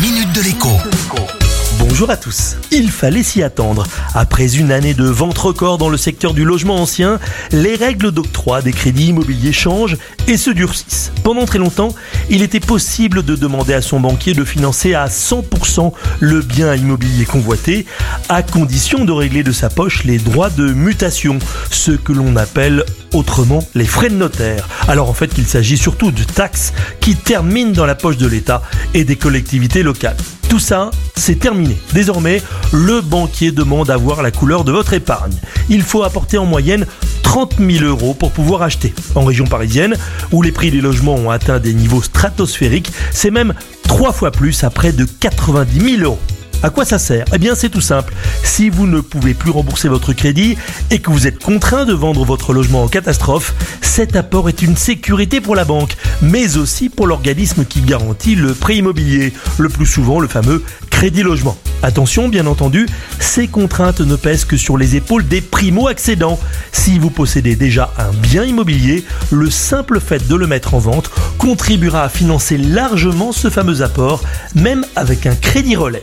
minute de l'écho. Bonjour à tous. Il fallait s'y attendre. Après une année de vente record dans le secteur du logement ancien, les règles d'octroi des crédits immobiliers changent et se durcissent. Pendant très longtemps, il était possible de demander à son banquier de financer à 100% le bien immobilier convoité, à condition de régler de sa poche les droits de mutation, ce que l'on appelle autrement les frais de notaire. Alors en fait, il s'agit surtout de taxes qui terminent dans la poche de l'État et des collectivités locales. Tout ça, c'est terminé. Désormais, le banquier demande à voir la couleur de votre épargne. Il faut apporter en moyenne 30 000 euros pour pouvoir acheter. En région parisienne, où les prix des logements ont atteint des niveaux stratosphériques, c'est même trois fois plus à près de 90 000 euros. À quoi ça sert? Eh bien c'est tout simple. Si vous ne pouvez plus rembourser votre crédit et que vous êtes contraint de vendre votre logement en catastrophe, cet apport est une sécurité pour la banque, mais aussi pour l'organisme qui garantit le prêt immobilier, le plus souvent le fameux crédit logement. Attention, bien entendu, ces contraintes ne pèsent que sur les épaules des primo-accédants. Si vous possédez déjà un bien immobilier, le simple fait de le mettre en vente contribuera à financer largement ce fameux apport, même avec un crédit relais.